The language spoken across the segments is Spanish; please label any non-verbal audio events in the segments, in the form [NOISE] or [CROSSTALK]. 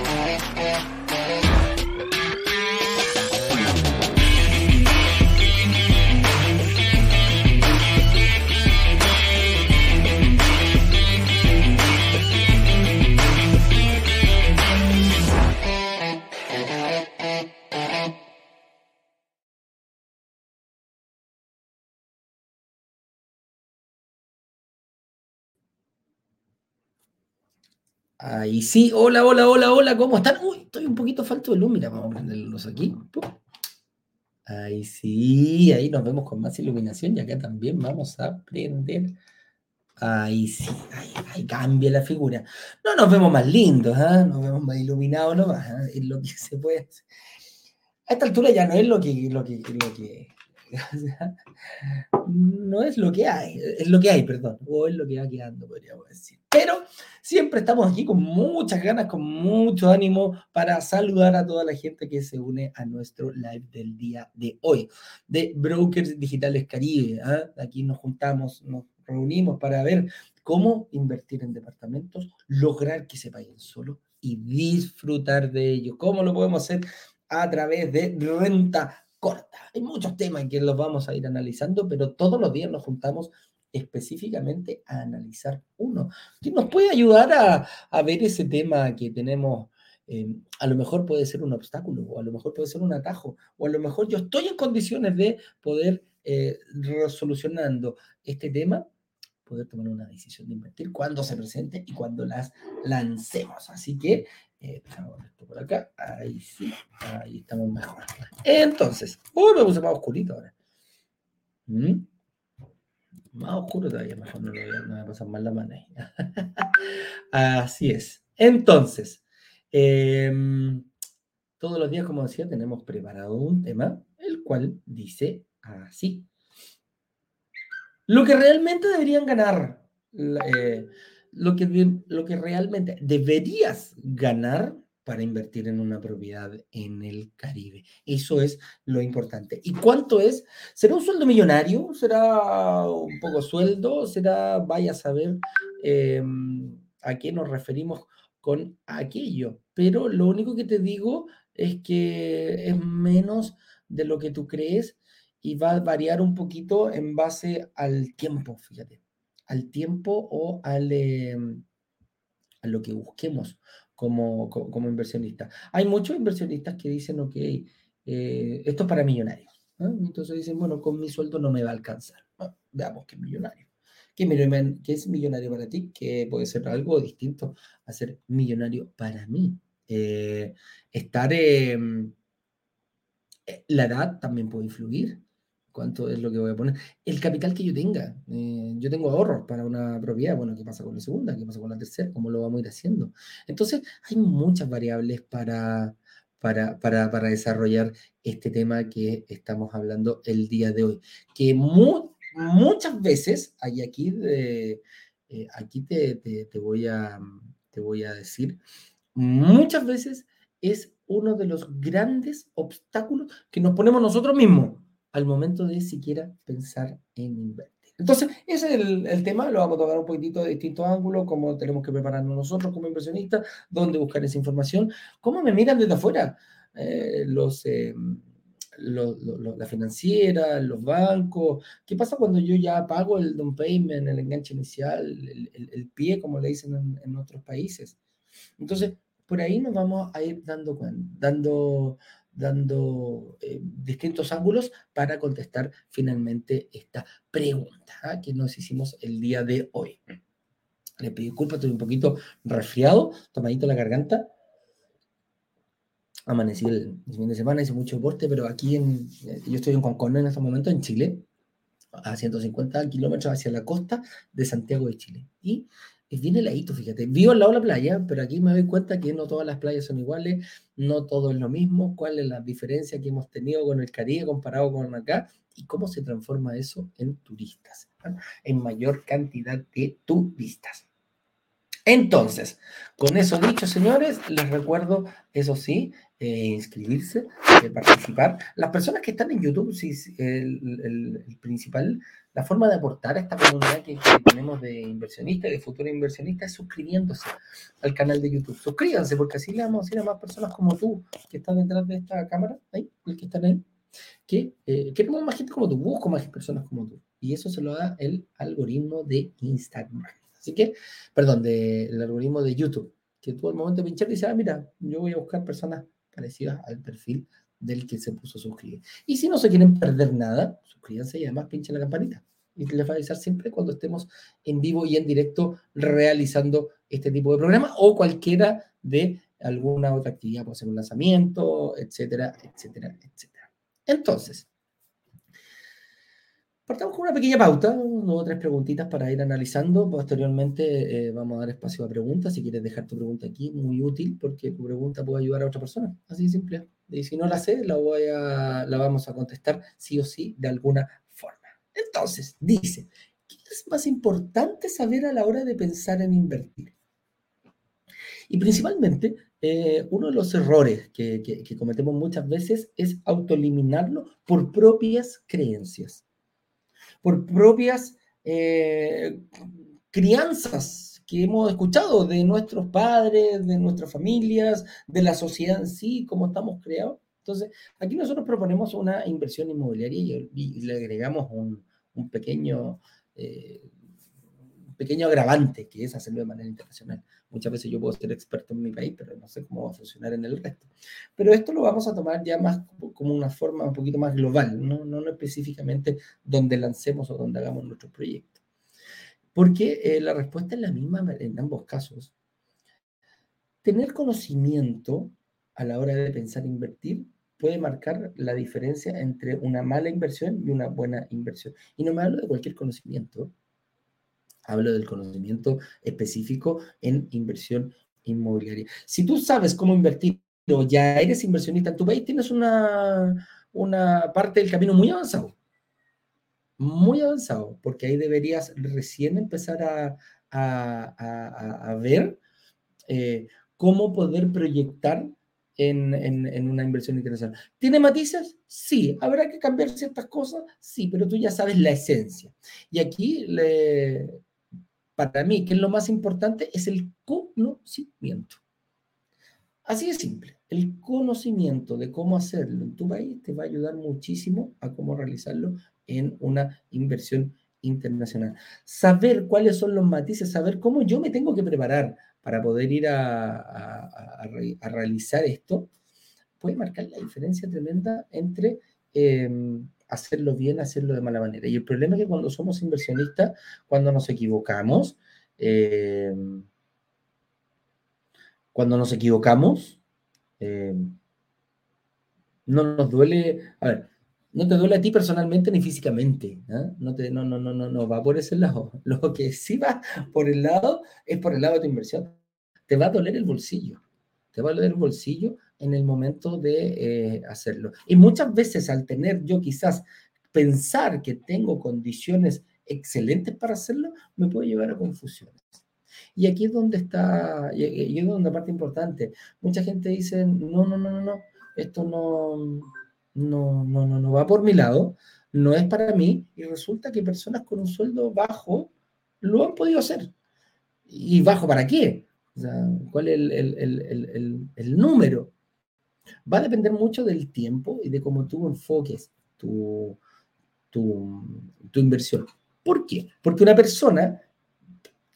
Música Ahí sí, hola, hola, hola, hola, ¿cómo están? Uy, estoy un poquito falto de luz, mira, vamos a prenderlos aquí. Ahí sí, ahí nos vemos con más iluminación y acá también vamos a prender. Ahí sí, ahí, cambia la figura. No nos vemos más lindos, ¿eh? nos vemos más iluminados nomás, ¿eh? es lo que [LAUGHS] se puede hacer. A esta altura ya no es lo que, lo que, lo que [LAUGHS] no es lo que hay, es lo que hay, perdón, o es lo que va quedando, podríamos decir. Pero siempre estamos aquí con muchas ganas, con mucho ánimo para saludar a toda la gente que se une a nuestro live del día de hoy, de Brokers Digitales Caribe. ¿ah? Aquí nos juntamos, nos reunimos para ver cómo invertir en departamentos, lograr que se paguen solo y disfrutar de ello. ¿Cómo lo podemos hacer? A través de renta corta. Hay muchos temas que los vamos a ir analizando, pero todos los días nos juntamos específicamente a analizar uno, que nos puede ayudar a, a ver ese tema que tenemos. Eh, a lo mejor puede ser un obstáculo, o a lo mejor puede ser un atajo, o a lo mejor yo estoy en condiciones de poder eh, resolucionando este tema, poder tomar una decisión de invertir cuando se presente y cuando las lancemos. Así que eh, por acá. Ahí sí. Ahí estamos mejor. Entonces. Uy, me puse más oscurito ahora. ¿Mm? Más oscuro todavía. Mejor no, lo voy a, no me pasar mal la mano ahí. [LAUGHS] Así es. Entonces. Em, todos los días, como decía, tenemos preparado un tema, el cual dice así. Lo que realmente deberían ganar eh, lo que, lo que realmente deberías ganar para invertir en una propiedad en el Caribe. Eso es lo importante. ¿Y cuánto es? ¿Será un sueldo millonario? ¿Será un poco sueldo? ¿Será, vaya a saber em, a qué nos referimos con aquello? Pero lo único que te digo es que es menos de lo que tú crees y va a variar un poquito en base al tiempo, fíjate al tiempo o al, em, a lo que busquemos como, como, inversionista. Hay muchos inversionistas que dicen, ok, eh, esto es para millonarios. Entonces dicen, bueno, con mi sueldo no me va a alcanzar. veamos qué es millonario. ¿Qué, ¿Qué, es millonario para ti? Que puede ser algo distinto a ser millonario para mí. Eh, estar... Em, eh, la edad también puede influir cuánto es lo que voy a poner. El capital que yo tenga. Eh, yo tengo ahorros para una propiedad. Bueno, ¿qué pasa con la segunda? ¿Qué pasa con la tercera? ¿Cómo lo vamos a ir haciendo? Entonces, hay muchas variables para, para, para, para desarrollar este tema que estamos hablando el día de hoy. Que muchas veces, hay aquí, de, eh, aquí te, te, te, voy a, te voy a decir, muchas veces es uno de los grandes obstáculos que nos ponemos nosotros mismos al momento de siquiera pensar en invertir. Entonces, ese es el, tema, lo vamos a tocar un poquitito de distintos ángulos, cómo tenemos que prepararnos nosotros como inversionistas, dónde buscar esa información, cómo me miran desde afuera eh, los, eh, la financiera, los bancos, qué pasa cuando yo ya pago el down payment, el enganche inicial, el, pie, como le dicen en, en, otros países. Entonces, por ahí nos vamos a ir dando, dando dando eh, distintos ángulos para contestar finalmente esta pregunta ¿ah? que nos hicimos el día de hoy. Le pido disculpas, estoy un poquito resfriado, tomadito la garganta. Amanecí el, fin de semana, hice mucho deporte, pero aquí en, eh, yo estoy en Concón en este momento, en Chile, a 150 kilómetros hacia la costa de Santiago de Chile. Y es bien heladito, fíjate. Vivo al lado de la playa, pero aquí me doy cuenta que no todas las playas son iguales, no todo es lo mismo, cuál es la diferencia que hemos tenido con el Caribe comparado con acá y cómo se transforma eso en turistas, en mayor cantidad de turistas. Entonces, Con eso dicho, señores, les recuerdo, eso sí, eh, inscribirse, eh, participar. Las personas que están en YouTube, sí, el, principal, la forma de aportar a esta comunidad que, tenemos de inversionistas, de futuros inversionistas, es suscribiéndose al canal de YouTube. Suscríbanse, porque así le vamos a decir a más personas como tú, que están detrás de esta cámara, ahí, el que están ahí, que eh, queremos más gente como tú, busco más personas como tú. Y eso se lo da el algoritmo de Instagram. Así que, perdón, del algoritmo de YouTube, que tú al momento de pinchar dices, ah, mira, yo voy a buscar personas parecidas al perfil del que se puso a suscribir. Y si no se quieren perder nada, suscríbanse y además pinchen la campanita. Y les va a avisar siempre cuando estemos en vivo y en directo realizando este tipo de programa o cualquiera de alguna otra actividad, puede ser un lanzamiento, etcétera, etcétera, etcétera. Entonces, Partamos con una pequeña pauta, dos o tres preguntitas para ir analizando. Posteriormente eh, vamos a dar espacio a preguntas. Si quieres dejar tu pregunta aquí, muy útil, porque tu pregunta puede ayudar a otra persona. Así de simple. Y si no la sé, la, vamos a contestar sí o sí de alguna forma. Entonces, dice, ¿qué es más importante saber a la hora de pensar en invertir? Y principalmente, eh, uno de los errores que, que cometemos muchas veces es autoeliminarlo por propias creencias por propias eh, crianzas que hemos escuchado de nuestros padres, de nuestras familias, de la sociedad en sí, cómo estamos creados. Entonces, aquí nosotros proponemos una inversión inmobiliaria y, le agregamos un, pequeño, eh, pequeño agravante, que es hacerlo de manera internacional. Muchas veces yo puedo ser experto en mi país, pero no sé cómo va a funcionar en el resto. Pero esto lo vamos a tomar ya más como una forma un poquito más global, no, no específicamente donde lancemos o donde hagamos nuestros proyectos. Porque eh, la respuesta es la misma en ambos casos. Tener conocimiento a la hora de pensar invertir puede marcar la diferencia entre una mala inversión y una buena inversión. Y no me hablo de cualquier conocimiento, Hablo del conocimiento específico en inversión inmobiliaria. Si tú sabes cómo invertir o ya eres inversionista en tu país, tienes una, una parte del camino muy avanzado. Muy avanzado, porque ahí deberías recién empezar a, a, a, ver eh, cómo poder proyectar en, en, en, una inversión internacional. ¿Tiene matices? Sí. ¿Habrá que cambiar ciertas cosas? Sí, pero tú ya sabes la esencia. Y aquí le, para mí, que es lo más importante, es el conocimiento. Así de simple. El conocimiento de cómo hacerlo en tu país te va a ayudar muchísimo a cómo realizarlo en una inversión internacional. Saber cuáles son los matices, saber cómo yo me tengo que preparar para poder ir a, realizar esto, puede marcar la diferencia tremenda entre em, hacerlo bien, hacerlo de mala manera. Y el problema es que cuando somos inversionistas, cuando nos equivocamos, eh, cuando nos equivocamos, eh, no nos duele, a ver, no te duele a ti personalmente ni físicamente, ¿ah? no, te, no, no, no, no, no va por ese lado. [LAUGHS] Lo que sí va por el lado es por el lado de tu inversión. Te va a doler el bolsillo, te va a doler el bolsillo en el momento de eh, hacerlo. Y muchas veces al tener yo quizás pensar que tengo condiciones excelentes para hacerlo, me puede llevar a confusiones. Y aquí es donde está, y es donde parte importante. Mucha gente dice, no, no, no, no, no, esto no, no, no, no, no va por mi lado, no es para mí, y resulta que personas con un sueldo bajo lo han podido hacer. ¿Y bajo para qué? O sea, ¿cuál es el, el, el, el número? Va a depender mucho del tiempo y de cómo tú enfoques tu, tu, tu inversión. ¿Por qué? Porque una persona,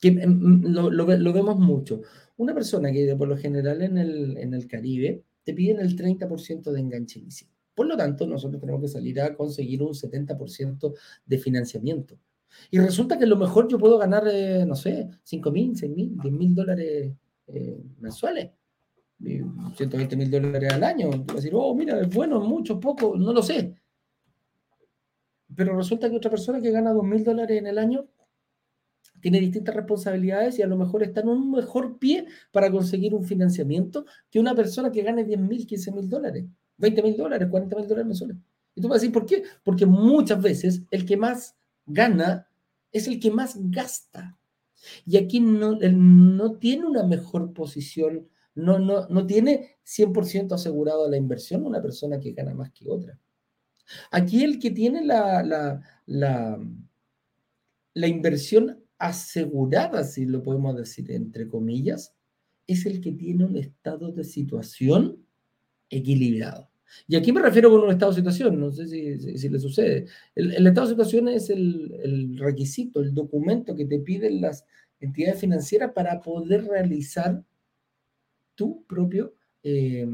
que mm, lo, lo, vemos mucho, una persona que por lo general en el, en el Caribe te piden el 30% de enganche inicial. Por lo tanto, nosotros tenemos que salir a conseguir un 70% de financiamiento. Y resulta que a lo mejor yo puedo ganar, eh, no sé, 5 mil, 6 mil, 10 mil dólares eh, mensuales. 120 mil dólares al año. A decir, oh, mira, es bueno, mucho, poco, no lo sé. Pero resulta que otra persona que gana 2 mil dólares en el año tiene distintas responsabilidades y a lo mejor está en un mejor pie para conseguir un financiamiento que una persona que gane 10 mil, 15 mil dólares, 20 mil dólares, 40 mil dólares mensuales. Y tú vas a decir, ¿por qué? Porque muchas veces el que más gana es el que más gasta. Y aquí no tiene una mejor posición, no, no, no tiene 100% asegurado la inversión una persona que gana más que otra. Aquí el que tiene la, la, la, inversión asegurada, si lo podemos decir entre comillas, es el que tiene un estado de situación equilibrado. Y aquí me refiero con un estado de situación, no sé si, le sucede. El, estado de situación es el, requisito, el documento que te piden las entidades financieras para poder realizar tu propio, eh,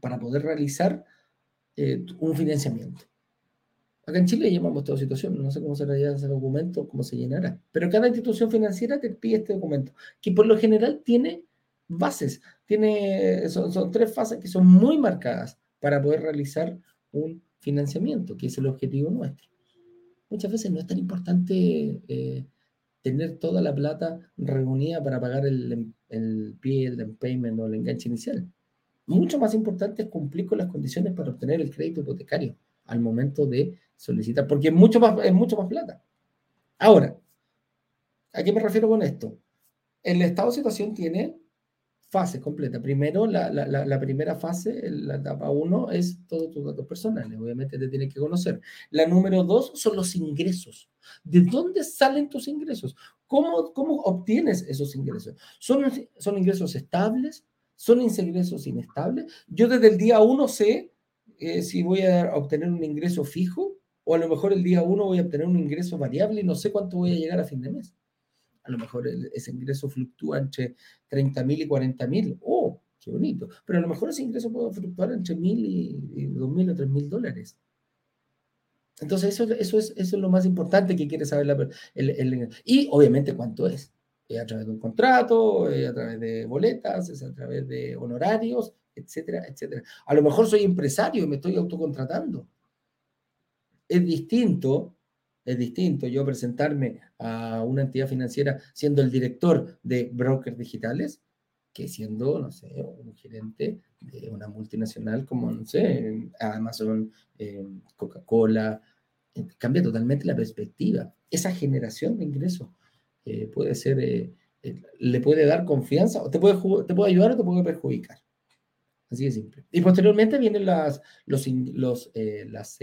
para poder realizar eh, un financiamiento. Acá en Chile llamamos estado de situación, no sé cómo será ya ese documento, cómo se llenará, pero cada institución financiera te pide este documento, que por lo general tiene bases, tiene, son, tres fases que son muy marcadas para poder realizar un financiamiento, que es el objetivo nuestro. Muchas veces no es tan importante eh, tener toda la plata reunida para pagar el pie, el payment o el enganche inicial. Mucho más importante es cumplir con las condiciones para obtener el crédito hipotecario al momento de solicitar, porque es mucho más, es mucho más plata. Ahora, ¿a qué me refiero con esto? El estado de situación tiene fase completa. Primero, la, la, primera fase, la etapa 1, es todos tus datos personales. Obviamente te tienes que conocer. La número 2 son los ingresos. ¿De dónde salen tus ingresos? ¿Cómo, cómo obtienes esos ingresos? ¿Son, ¿Son ingresos estables? ¿Son ingresos inestables? Yo desde el día 1 sé eh, si voy a obtener un ingreso fijo o a lo mejor el día 1 voy a obtener un ingreso variable y no sé cuánto voy a llegar a fin de mes a lo mejor ese ingreso fluctúa entre 30 mil y 40 mil. ¡Oh, qué bonito! Pero a lo mejor ese ingreso puede fluctuar entre mil y, dos mil o tres mil dólares. Entonces, eso, eso, es, eso es lo más importante que quiere saber la el, Y obviamente cuánto es. Es a través de un contrato, a través de boletas, es a través de honorarios, etcétera, etcétera. A lo mejor soy empresario y me estoy autocontratando. Es distinto es distinto yo presentarme a una entidad financiera siendo el director de brokers digitales que siendo, no sé, un gerente de una multinacional como, no sé, Amazon, eh, Coca-Cola. Eh, cambia totalmente la perspectiva. Esa generación de ingresos eh, puede ser, le puede dar confianza, o te puede, te puede ayudar o te puede perjudicar. Así de simple. Y posteriormente vienen las, los, los, las,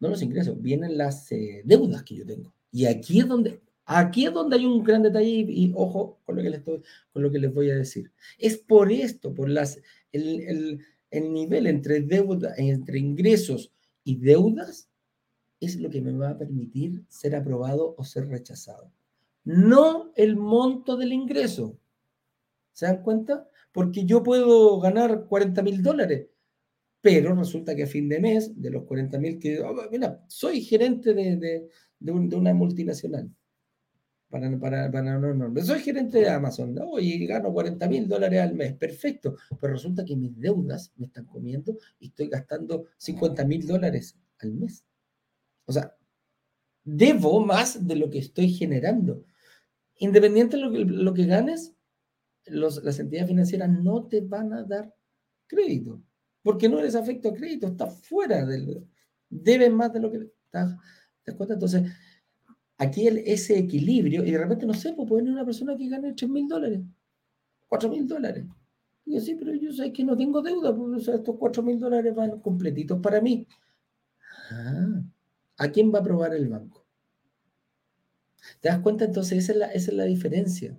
no los ingresos, vienen las deudas que yo tengo. Y aquí es donde, aquí es donde hay un gran detalle y, ojo con lo, que les estoy, con lo que les voy a decir. Es por esto, por las, el, el nivel entre deuda, entre ingresos y deudas, es lo que me va a permitir ser aprobado o ser rechazado. No el monto del ingreso. ¿Se dan cuenta? Porque yo puedo ganar 40 mil dólares, pero resulta que a fin de mes, de los 40 mil que, oh, mira, soy gerente de, de, de, una multinacional. Para, para, para, no, no, soy gerente de Amazon, ¿no? y gano 40 mil dólares al mes, perfecto, pero resulta que mis deudas me están comiendo y estoy gastando 50 mil dólares al mes. O sea, debo más de lo que estoy generando. Independiente de lo que, lo que ganes, los, las entidades financieras no te van a dar crédito porque no eres afecto a crédito, está fuera del... Debes más de lo que... ¿Te das cuenta? Entonces, aquí ese equilibrio, y de repente, no sé, pues puede venir una persona que gane 3 mil dólares, 4 mil dólares. Y yo, sí, pero yo sé que no tengo deuda, pues estos 4 mil dólares van completitos para mí. Ah, ¿A quién va a aprobar el banco? ¿Te das cuenta? Entonces, esa es la, esa es la diferencia.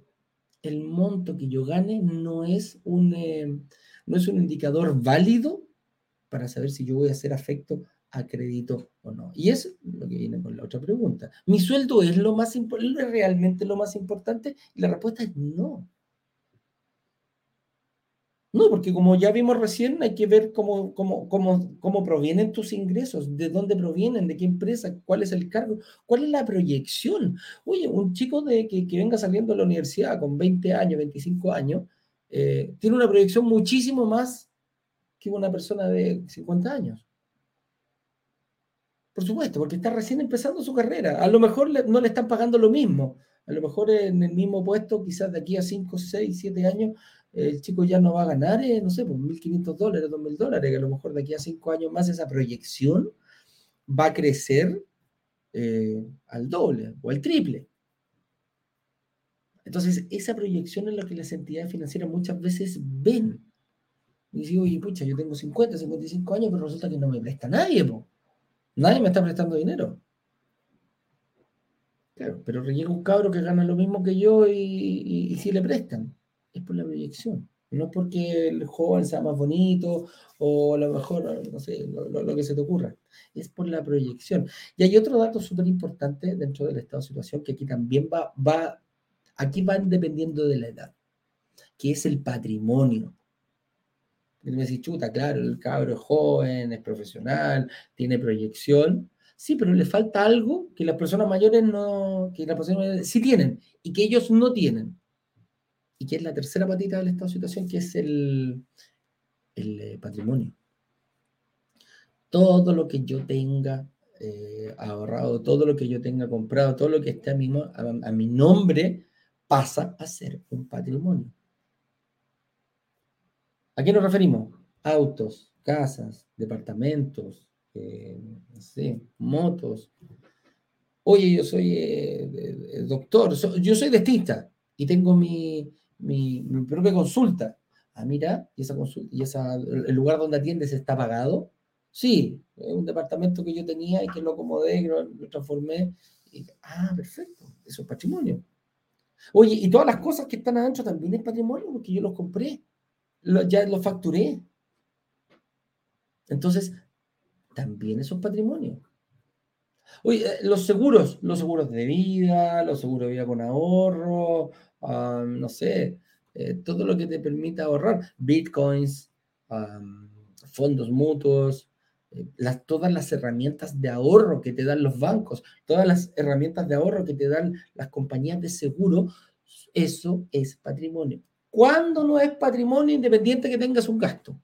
El monto que yo gane no es un... Eh, no es un indicador válido para saber si yo voy a ser afecto a crédito o no. Y es lo que viene con la otra pregunta. ¿Mi sueldo es lo más ¿es realmente lo más importante? Y la respuesta es no. No, porque como ya vimos recién, hay que ver cómo, cómo, cómo, cómo provienen tus ingresos, de dónde provienen, de qué empresa, cuál es el cargo, cuál es la proyección. Oye, un chico de, que, que venga saliendo de la universidad con 20 años, 25 años, eh, tiene una proyección muchísimo más que una persona de 50 años. Por supuesto, porque está recién empezando su carrera. A lo mejor no le están pagando lo mismo. A lo mejor en el mismo puesto, quizás de aquí a 5, 6, 7 años, el chico ya no va a ganar, eh, no sé, pues 1.500 dólares, 2.000 dólares, que a lo mejor de aquí a 5 años más esa proyección va a crecer eh, al doble o al triple. Entonces, esa proyección es lo que las entidades financieras muchas veces ven. Y digo, oye, pucha, yo tengo 50, 55 años, pero resulta que no me presta nadie, po. Nadie me está prestando dinero. Claro, pero llega un cabro que gana lo mismo que yo y, y, si le prestan. Es por la proyección. No porque el joven sea más bonito o a lo mejor, no sé, lo, que se te ocurra. Es por la proyección. Y hay otro dato súper importante dentro del estado de situación que aquí también va, va, aquí van dependiendo de la edad, que es el patrimonio. Y me decís, chuta, claro, el cabro es joven, es profesional, tiene proyección. Sí, pero le falta algo que las personas mayores no, que las personas mayores sí tienen y que ellos no tienen y que es la tercera patita del estado de situación, que es el, el eh, patrimonio. Todo lo que yo tenga eh, ahorrado, todo lo que yo tenga comprado, todo lo que esté a mi, a, mi nombre, pasa a ser un patrimonio. ¿A qué nos referimos? Autos, casas, departamentos, eh, no sé, motos. Oye, yo soy doctor, yo soy dentista y tengo mi, mi, propia consulta. Ah, mira, y esa consulta, y esa, el lugar donde atiendes está pagado. Sí, es un departamento que yo tenía y que lo acomodé, lo, transformé. ah, perfecto, eso es patrimonio. Oye, y todas las cosas que están adentro también es patrimonio porque yo los compré, ya los facturé. Entonces, también es patrimonio. Oye, eh, los seguros, los seguros de vida, los seguros de vida con ahorro, no sé, eh, todo lo que te permita ahorrar, bitcoins, fondos mutuos, eh, las, todas las herramientas de ahorro que te dan los bancos, todas las herramientas de ahorro que te dan las compañías de seguro, eso es patrimonio. ¿Cuándo no es patrimonio independiente que tengas un gasto?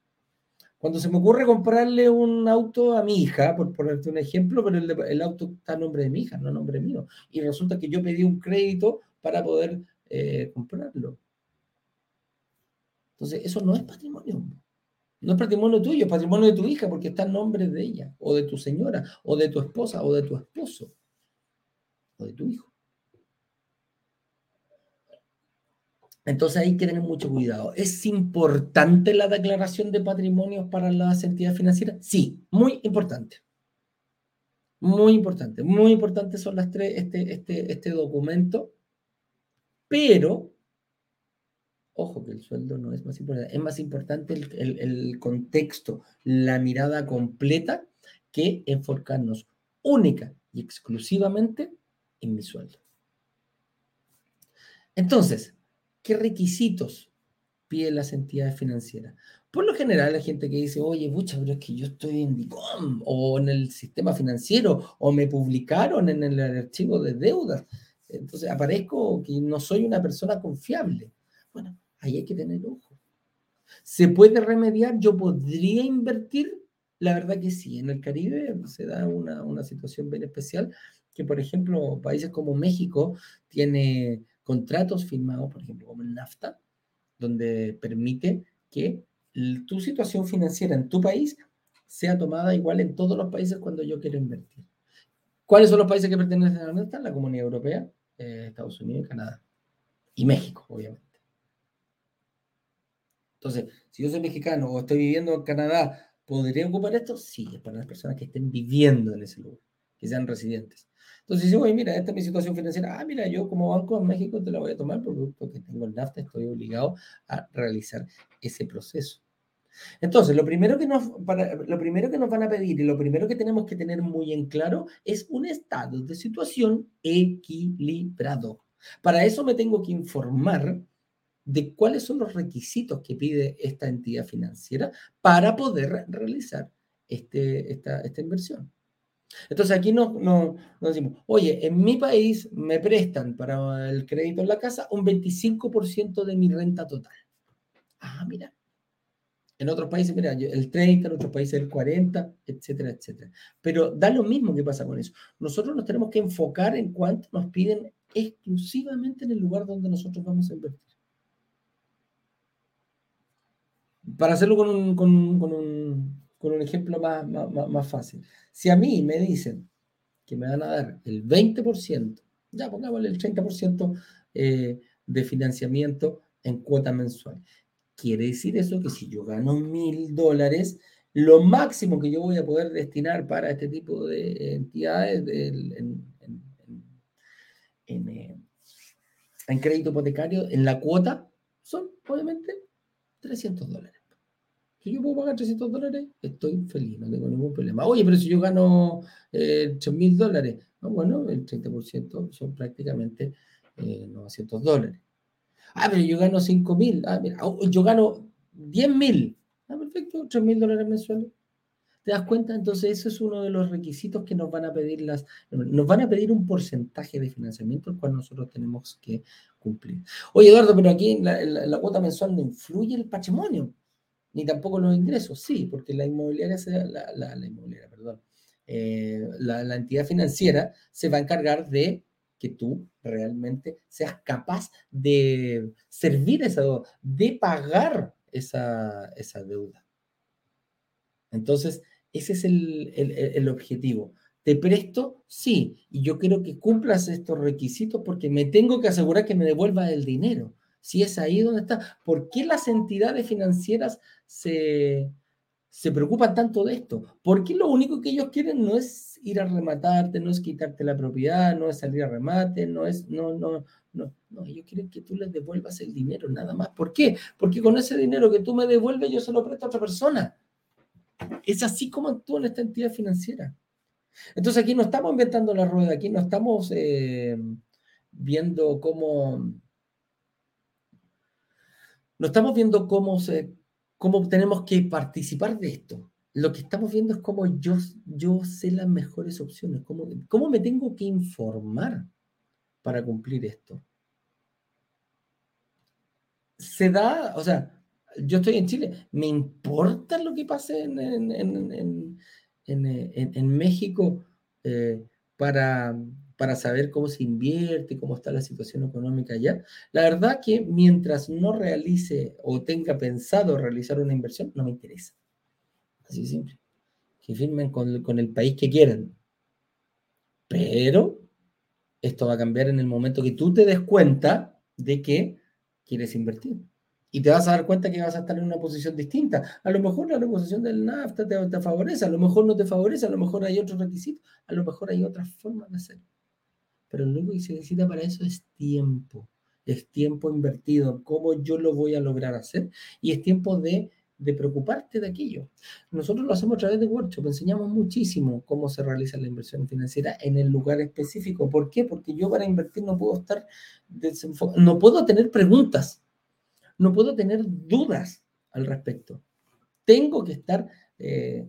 Cuando se me ocurre comprarle un auto a mi hija, por ponerte un ejemplo, pero el, auto está a nombre de mi hija, no a nombre mío. Y resulta que yo pedí un crédito para poder eh, comprarlo. Entonces, eso no es patrimonio. No es patrimonio tuyo, es patrimonio de tu hija porque está en nombre de ella, o de tu señora, o de tu esposa, o de tu esposo, o de tu hijo. Entonces hay que tener mucho cuidado. ¿Es importante la declaración de patrimonios para las entidades financieras? Sí, muy importante. Muy importante. Muy importante son las tres, este, este, este documento pero, ojo que el sueldo no es más importante, es más importante el, contexto, la mirada completa que enfocarnos única y exclusivamente en mi sueldo. Entonces, ¿qué requisitos piden las entidades financieras? Por lo general, la gente que dice, oye, mucha, pero es que yo estoy en DICOM o en el sistema financiero o me publicaron en el archivo de deudas. Entonces aparezco que no soy una persona confiable. Bueno, ahí hay que tener ojo. ¿Se puede remediar? ¿Yo podría invertir? La verdad que sí. En el Caribe se da una, situación bien especial que, por ejemplo, países como México tiene contratos firmados, por ejemplo, como el NAFTA, donde permite que tu situación financiera en tu país sea tomada igual en todos los países cuando yo quiero invertir. ¿Cuáles son los países que pertenecen a NAFTA? La Comunidad Europea, eh, Estados Unidos Canadá. Y México, obviamente. Entonces, si yo soy mexicano o estoy viviendo en Canadá, ¿podría ocupar esto? Sí, es para las personas que estén viviendo en ese lugar, que sean residentes. Entonces, si oye, mira, esta es mi situación financiera. Ah, mira, yo como banco en México te la voy a tomar por producto que tengo el NAFTA, estoy obligado a realizar ese proceso. Entonces, lo primero, que nos, van a pedir y lo primero que tenemos que tener muy en claro es un estado de situación equilibrado. Para eso me tengo que informar de cuáles son los requisitos que pide esta entidad financiera para poder realizar este, esta inversión. Entonces aquí nos, no, decimos, oye, en mi país me prestan para el crédito en la casa un 25% de mi renta total. Ah, mira, en otros países, mira, el 30, en otros países el 40, etcétera, etcétera. Pero da lo mismo que pasa con eso. Nosotros nos tenemos que enfocar en cuánto nos piden exclusivamente en el lugar donde nosotros vamos a invertir. Para hacerlo con, un, con un ejemplo más, más, fácil. Si a mí me dicen que me van a dar el 20%, ya pongámosle el 30% eh, de financiamiento en cuota mensual. Quiere decir eso que si yo gano mil dólares, lo máximo que yo voy a poder destinar para este tipo de entidades en, eh, en, crédito hipotecario, en la cuota, son obviamente 300 dólares. Si yo puedo pagar 300 dólares, estoy feliz, no tengo ningún problema. Oye, pero si yo gano eh, mil dólares, bueno, el 30% son prácticamente 900 eh, dólares. Ah, pero yo gano 5 mil. Ah, mira, oh, yo gano 10 mil. Ah, perfecto, 3 mil dólares mensuales. ¿Te das cuenta? Entonces, eso es uno de los requisitos que nos van a pedir las, nos van a pedir un porcentaje de financiamiento el cual nosotros tenemos que cumplir. Oye, Eduardo, pero aquí en la, cuota mensual no influye el patrimonio, ni tampoco los ingresos. Sí, porque la inmobiliaria, la, la, inmobiliaria, perdón, eh, la entidad financiera se va a encargar de que tú realmente seas capaz de servir esa deuda, de pagar esa, esa deuda. Entonces, ese es el, el, objetivo. ¿Te presto? Sí. Y yo quiero que cumplas estos requisitos porque me tengo que asegurar que me devuelva el dinero. Si es ahí donde está. ¿Por qué las entidades financieras se, se preocupan tanto de esto? Porque lo único que ellos quieren no es ir a rematarte, no es quitarte la propiedad, no es salir a remate, no es, no, no, no, no, ellos quieren que tú les devuelvas el dinero, nada más. ¿Por qué? Porque con ese dinero que tú me devuelves, yo se lo presto a otra persona. Es así como actúa esta entidad financiera. Entonces aquí no estamos inventando la rueda, aquí no estamos eh, viendo cómo... No estamos viendo cómo cómo tenemos que participar de esto. Lo que estamos viendo es cómo yo, yo sé las mejores opciones, cómo, cómo me tengo que informar para cumplir esto. Se da, o sea, yo estoy en Chile, ¿me importa lo que pase en, en, en, México eh, para, para saber cómo se invierte, cómo está la situación económica allá. La verdad que mientras no realice o tenga pensado realizar una inversión, no me interesa. Así de simple. Que firmen con, con el país que quieran. Pero esto va a cambiar en el momento que tú te des cuenta de que quieres invertir. Y te vas a dar cuenta que vas a estar en una posición distinta. A lo mejor la negociación del NAFTA te, te, favorece, a lo mejor no te favorece, a lo mejor hay otros requisitos, a lo mejor hay otras formas de hacerlo pero lo único que se necesita para eso es tiempo, es tiempo invertido, cómo yo lo voy a lograr hacer y es tiempo de, de preocuparte de aquello. Nosotros lo hacemos a través de workshop, enseñamos muchísimo cómo se realiza la inversión financiera en el lugar específico. ¿Por qué? Porque yo para invertir no puedo estar desenfocado, no puedo tener preguntas, no puedo tener dudas al respecto. Tengo que estar... Eh,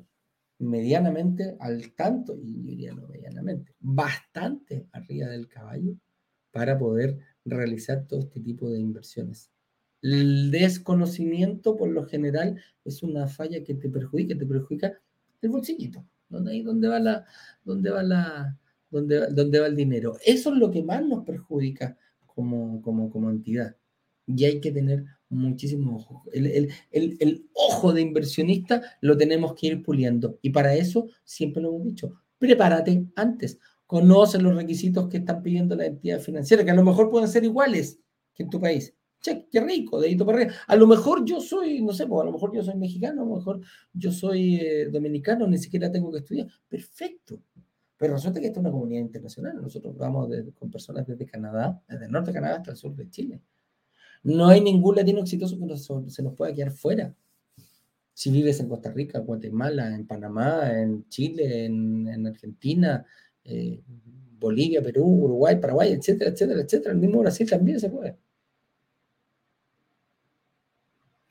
medianamente al tanto, y yo diría no medianamente, bastante arriba del caballo para poder realizar todo este tipo de inversiones. El desconocimiento, por lo general, es una falla que te perjudica, te perjudica el bolsillito, donde ahí va la, donde va la, va el dinero. Eso es lo que más nos perjudica como, como, como entidad. Y hay que tener muchísimo ojo. El, ojo de inversionista lo tenemos que ir puliendo. Y para eso, siempre lo hemos dicho, prepárate antes. Conoce los requisitos que están pidiendo la entidad financiera, que a lo mejor pueden ser iguales que en tu país. Che, qué rico, dedito para arriba. A lo mejor yo soy, no sé, pues a lo mejor yo soy mexicano, a lo mejor yo soy eh, dominicano, ni siquiera tengo que estudiar. Perfecto. Pero resulta que esta es una comunidad internacional. Nosotros vamos con personas desde Canadá, desde el norte de Canadá hasta el sur de Chile. No hay ningún latino exitoso que se nos pueda quedar fuera. Si vives en Costa Rica, Guatemala, en Panamá, en Chile, en, Argentina, eh, Bolivia, Perú, Uruguay, Paraguay, etcétera, etcétera, etcétera. El mismo Brasil también se puede.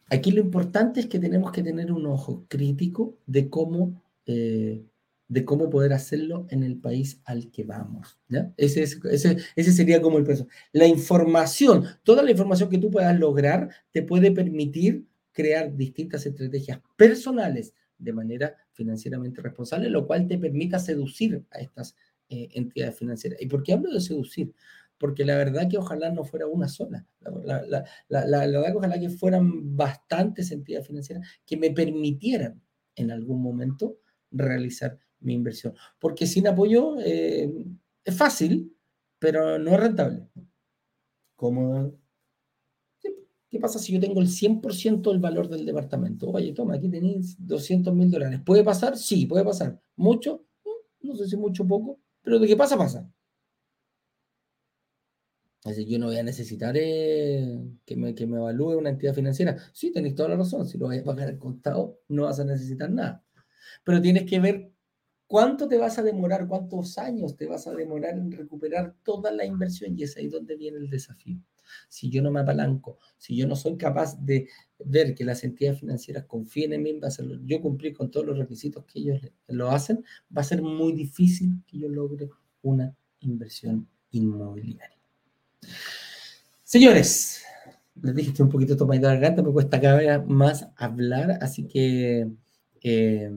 Aquí lo importante es que tenemos que tener un ojo crítico de cómo eh, de cómo poder hacerlo en el país al que vamos. ¿ya? Ese, ese, ese, sería como el peso. La información, toda la información que tú puedas lograr te puede permitir crear distintas estrategias personales de manera financieramente responsable, lo cual te permita seducir a estas eh, entidades financieras. ¿Y por qué hablo de seducir? Porque la verdad que ojalá no fuera una sola. La, la, la, la verdad que ojalá que fueran bastantes entidades financieras que me permitieran en algún momento realizar mi inversión. Porque sin apoyo eh, es fácil, pero no es rentable. Como ¿Qué pasa si yo tengo el 100% del valor del departamento? Oye, toma, aquí tenéis 200 mil dólares. ¿Puede pasar? Sí, puede pasar. ¿Mucho? Mm, no sé si mucho o poco, pero de qué pasa, pasa. Así yo no voy a necesitar eh, que, me, que me evalúe una entidad financiera. Sí, tenéis toda la razón. Si lo vais a pagar al contado, no vas a necesitar nada. Pero tienes que ver cuánto te vas a demorar, cuántos años te vas a demorar en recuperar toda la inversión. Y es ahí donde viene el desafío si yo no me apalanco, si yo no soy capaz de ver que las entidades financieras confíen en mí, va a ser, yo cumplir con todos los requisitos que ellos lo hacen, va a ser muy difícil que yo logre una inversión inmobiliaria. Señores, les dije que un poquito tomando la garganta, me cuesta cada vez más hablar, así que eh,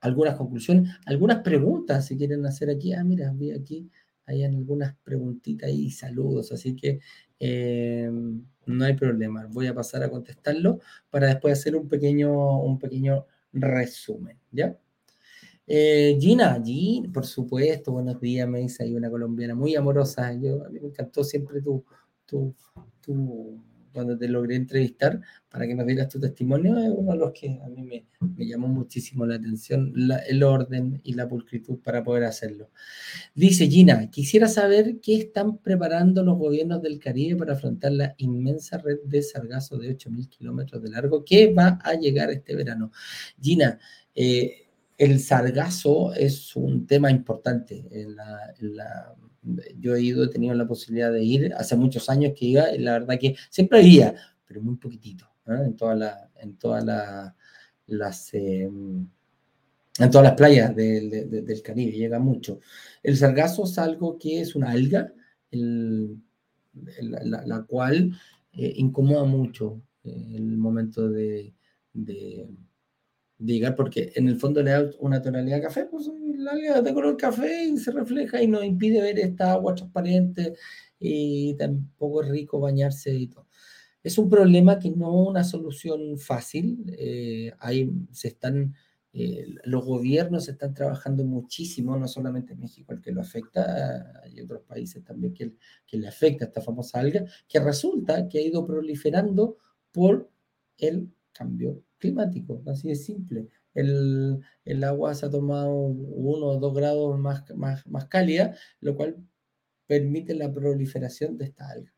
algunas conclusiones, algunas preguntas si quieren hacer aquí. Ah, mira, vi aquí, hay algunas preguntitas y saludos, así que eh, no hay problema, voy a pasar a contestarlo para después hacer un pequeño, un pequeño resumen, ¿ya? Eh, Gina, Gina, por supuesto, buenos días, me dice ahí una colombiana muy amorosa. Yo, a mí me encantó siempre tu, tu, tu cuando te logré entrevistar para que nos dieras tu testimonio, es uno de los que a mí me, me llamó muchísimo la atención, el orden y la pulcritud para poder hacerlo. Dice Gina, quisiera saber qué están preparando los gobiernos del Caribe para afrontar la inmensa red de sargazo de 8.000 kilómetros de largo que va a llegar este verano. Gina, eh, el sargazo es un tema importante en la yo he ido, he tenido la posibilidad de ir, hace muchos años que iba, y la verdad que siempre había, pero muy poquitito, en todas la, en todas las... Em, en todas las playas del Caribe, llega mucho. El sargazo es algo que es una alga, la, cual eh, incomoda mucho eh, el momento de, llegar, porque en el fondo le da una tonalidad de café, pues la alga de color café y se refleja y nos impide ver esta agua transparente y tampoco es rico bañarse y todo. Es un problema que no una solución fácil. Eh, se están, eh, los gobiernos están trabajando muchísimo, no solamente México el que lo afecta, hay otros países también que, que le afecta esta famosa alga, que resulta que ha ido proliferando por el cambio climático, así de simple el, agua se ha tomado uno o dos grados más, más, más cálida, lo cual permite la proliferación de esta alga.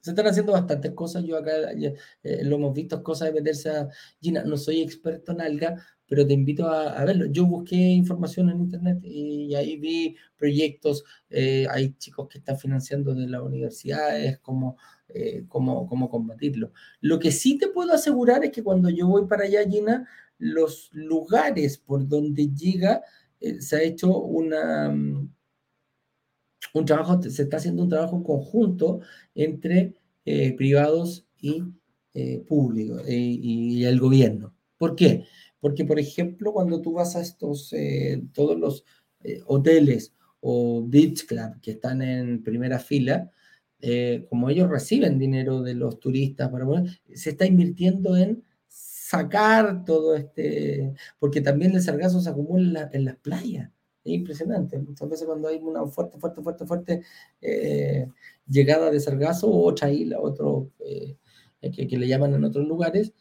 Se están haciendo bastantes cosas. Yo acá eh, lo hemos visto, cosas de meterse a Gina. No soy experto en alga, pero te invito a, verlo. Yo busqué información en internet y ahí vi proyectos. Eh, hay chicos que están financiando de las universidades, cómo, eh, cómo, cómo combatirlo. Lo que sí te puedo asegurar es que cuando yo voy para allá, Gina, los lugares por donde llega, eh, se ha hecho una, mm, un trabajo, se está haciendo un trabajo conjunto entre eh, privados y eh, públicos y, el gobierno. ¿Por qué? Porque, por ejemplo, cuando tú vas a estos, todos los hoteles o beach club que están en primera fila, como ellos reciben dinero de los turistas, para, se está invirtiendo en sacar todo este, porque también el sargazo se acumula en, las playas. Es impresionante. Muchas veces cuando hay una fuerte, fuerte, fuerte, fuerte eh, llegada de sargazo otra isla, otro eh, que, que, le llaman en otros lugares,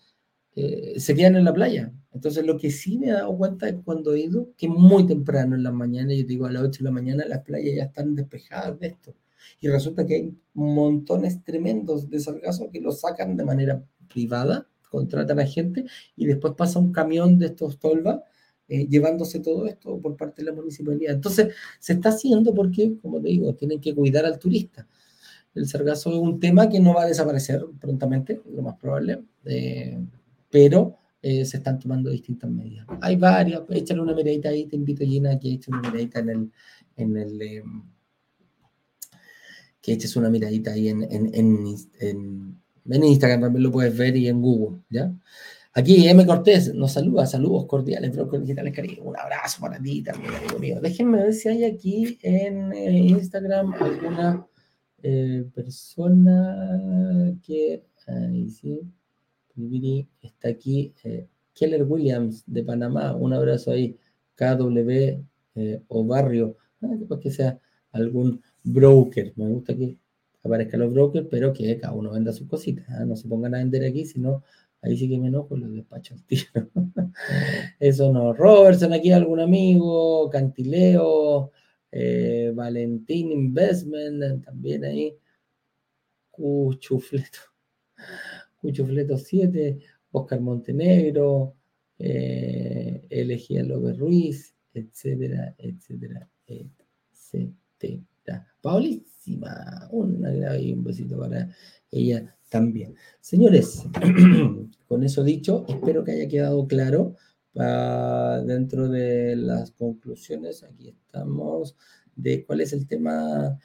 eh, se quedan en la playa. Entonces lo que sí me he dado cuenta es cuando he ido, que muy temprano en la mañana, yo digo a las 8 de la mañana, las playas ya están despejadas de esto. Y resulta que hay montones tremendos de sargazo que lo sacan de manera privada contratan a gente y después pasa un camión de estos tolvas eh, llevándose todo esto por parte de la municipalidad. Entonces, se está haciendo porque, como te digo, tienen que cuidar al turista. El sargazo es un tema que no va a desaparecer prontamente, lo más probable, eh, pero eh, se están tomando distintas medidas. Hay varias, échale una miradita ahí, te invito, Gina, que eches una miradita en el, en el que eches una miradita ahí en, en en Instagram también lo puedes ver y en Google, ¿ya? Aquí M. Cortés nos saluda, saludos cordiales, Brocos Digitales Caribe. Un abrazo para ti también, amigo mío. Déjenme ver si hay aquí en eh, Instagram alguna eh, persona que. Ahí sí. Está aquí. Eh, Keller Williams de Panamá. Un abrazo ahí. KW o barrio. Ah, que sea algún broker. Me gusta que aparezcan los brokers, pero que cada uno venda sus cositas. ¿ah? No se pongan a vender aquí, sino ahí sí que me enojo, los despacho al tiro. [LAUGHS] Eso no. Robertson, aquí algún amigo, Cantileo, eh, Valentín Investment, también ahí. Cuchufleto. [LAUGHS] Cuchufleto 7, Oscar Montenegro, eh, Elegía López Ruiz, etcétera, etcétera, etcétera. Paulísima, una y un besito para ella también. Señores, [CLEARS THROAT] con eso dicho, espero que haya quedado claro dentro de las conclusiones. Aquí estamos de cuál es el tema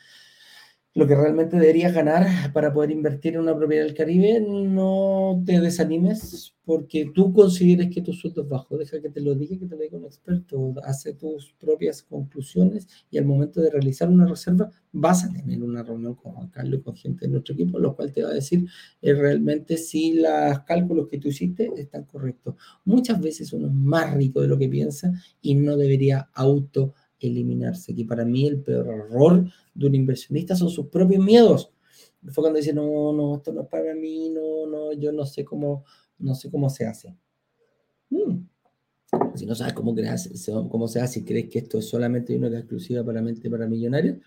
lo que realmente deberías ganar para poder invertir en una propiedad del Caribe, no te desanimes porque tú consideres que tu sueldo es bajo. Deja que te lo diga, que te lo diga un experto. Hace tus propias conclusiones y al momento de realizar una reserva vas a tener una reunión con Juan Carlos y con gente de nuestro equipo, lo cual te va a decir eh, realmente si los cálculos que tú hiciste están correctos. Muchas veces uno es más rico de lo que piensa y no debería auto eliminarse. Que para mí el peor error de un inversionista son sus propios miedos. Fue cuando dice, no, no, esto no es para mí, no, no, yo no sé cómo, no sé cómo se hace. Hmm. Si no sabes cómo, cómo se hace y crees que esto es solamente una exclusiva para mente para millonarios,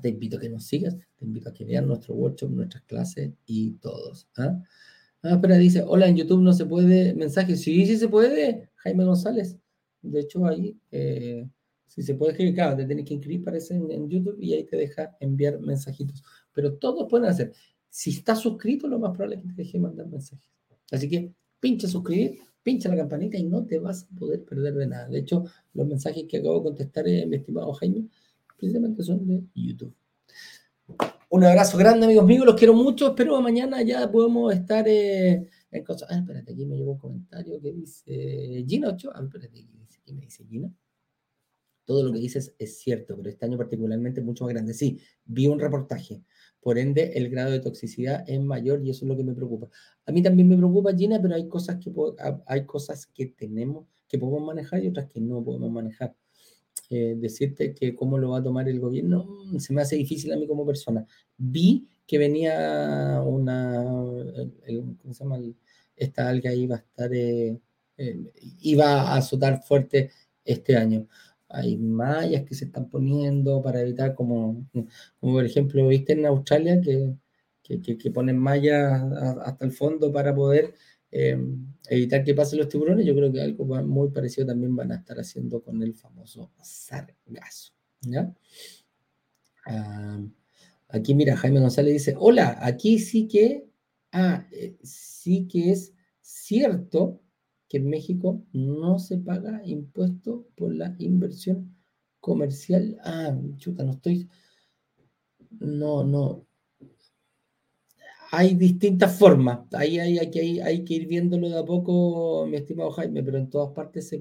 te invito a que nos sigas, te invito a que vean nuestro workshop, nuestras clases y todos. ¿ah? ah, espera, dice, hola, en YouTube no se puede mensaje. Sí, sí se puede, Jaime González. De hecho, ahí eh, si se puede escribir, claro, te tienes que inscribir, parece, en, YouTube y ahí te deja enviar mensajitos. Pero todos pueden hacer. Si estás suscrito, lo más probable es que te deje mandar mensajes. Así que pincha suscribir, pincha la campanita y no te vas a poder perder de nada. De hecho, los mensajes que acabo de contestar, eh, mi estimado Jaime, precisamente son de YouTube. Un abrazo grande, amigos míos, los quiero mucho. Espero mañana ya podemos estar eh, en cosas. Ah, espérate, aquí me llegó un comentario que dice Gina Ochoa. Ah, espérate, ¿qué me dice Gina? Todo lo que dices es cierto, pero este año particularmente es mucho más grande. Sí, vi un reportaje. Por ende, el grado de toxicidad es mayor y eso es lo que me preocupa. A mí también me preocupa, Gina, pero hay cosas que, hay cosas que tenemos, que podemos manejar y otras que no podemos manejar. Eh, decirte que cómo lo va a tomar el gobierno mm, se me hace difícil a mí como persona. Vi que venía una, ¿cómo se llama? esta alga iba a estar, eh, eh, iba a azotar fuerte este año hay mallas que se están poniendo para evitar, como, por ejemplo, viste en Australia que, que, ponen mallas hasta el fondo para poder em, evitar que pasen los tiburones. Yo creo que algo muy parecido también van a estar haciendo con el famoso sargazo. ¿ya? aquí mira, Jaime González dice, hola, aquí sí que, ah, eh, sí que es cierto en México no se paga impuesto por la inversión comercial. Ah, chuta, no estoy. No, no. Hay distintas formas. Ahí hay, hay, hay, que ir viéndolo de a poco, mi estimado Jaime, pero en todas partes se,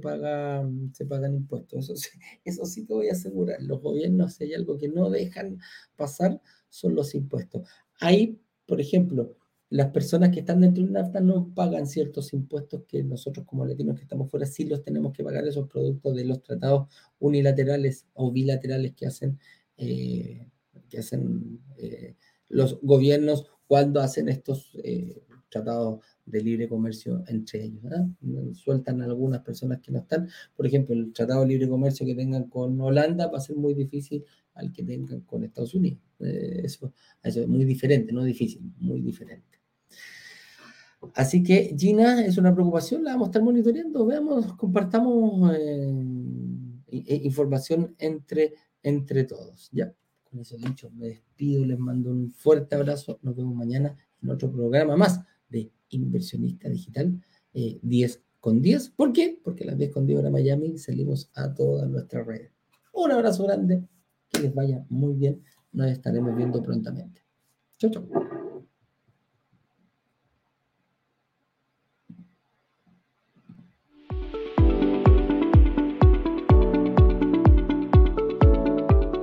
se pagan impuestos. Eso sí, [LAUGHS] eso sí te voy a asegurar. Los gobiernos, si hay algo que no dejan pasar, son los impuestos. Ahí, por ejemplo, las personas que están dentro del NAFTA no pagan ciertos impuestos que nosotros como latinos que estamos fuera sí los tenemos que pagar esos productos de los tratados unilaterales o bilaterales que hacen, eh, que hacen eh, los gobiernos cuando hacen estos eh, tratados de libre comercio entre ellos. ¿ah? Sueltan algunas personas que no están. Por ejemplo, el tratado de libre comercio que tengan con Holanda va a ser muy difícil al que tengan con Estados Unidos. eso, eso es muy diferente, no difícil, muy diferente. Así que Gina es una preocupación, la vamos a estar monitoreando, veamos, compartamos eh, información entre, entre todos. Ya, con eso dicho, me despido, les mando un fuerte abrazo, nos vemos mañana en otro programa más de Inversionista Digital 10 eh, con 10. ¿Por qué? Porque las 10 con 10 hora Miami salimos a todas nuestras redes. Un abrazo grande, que les vaya muy bien, nos estaremos viendo prontamente. Chau, chau.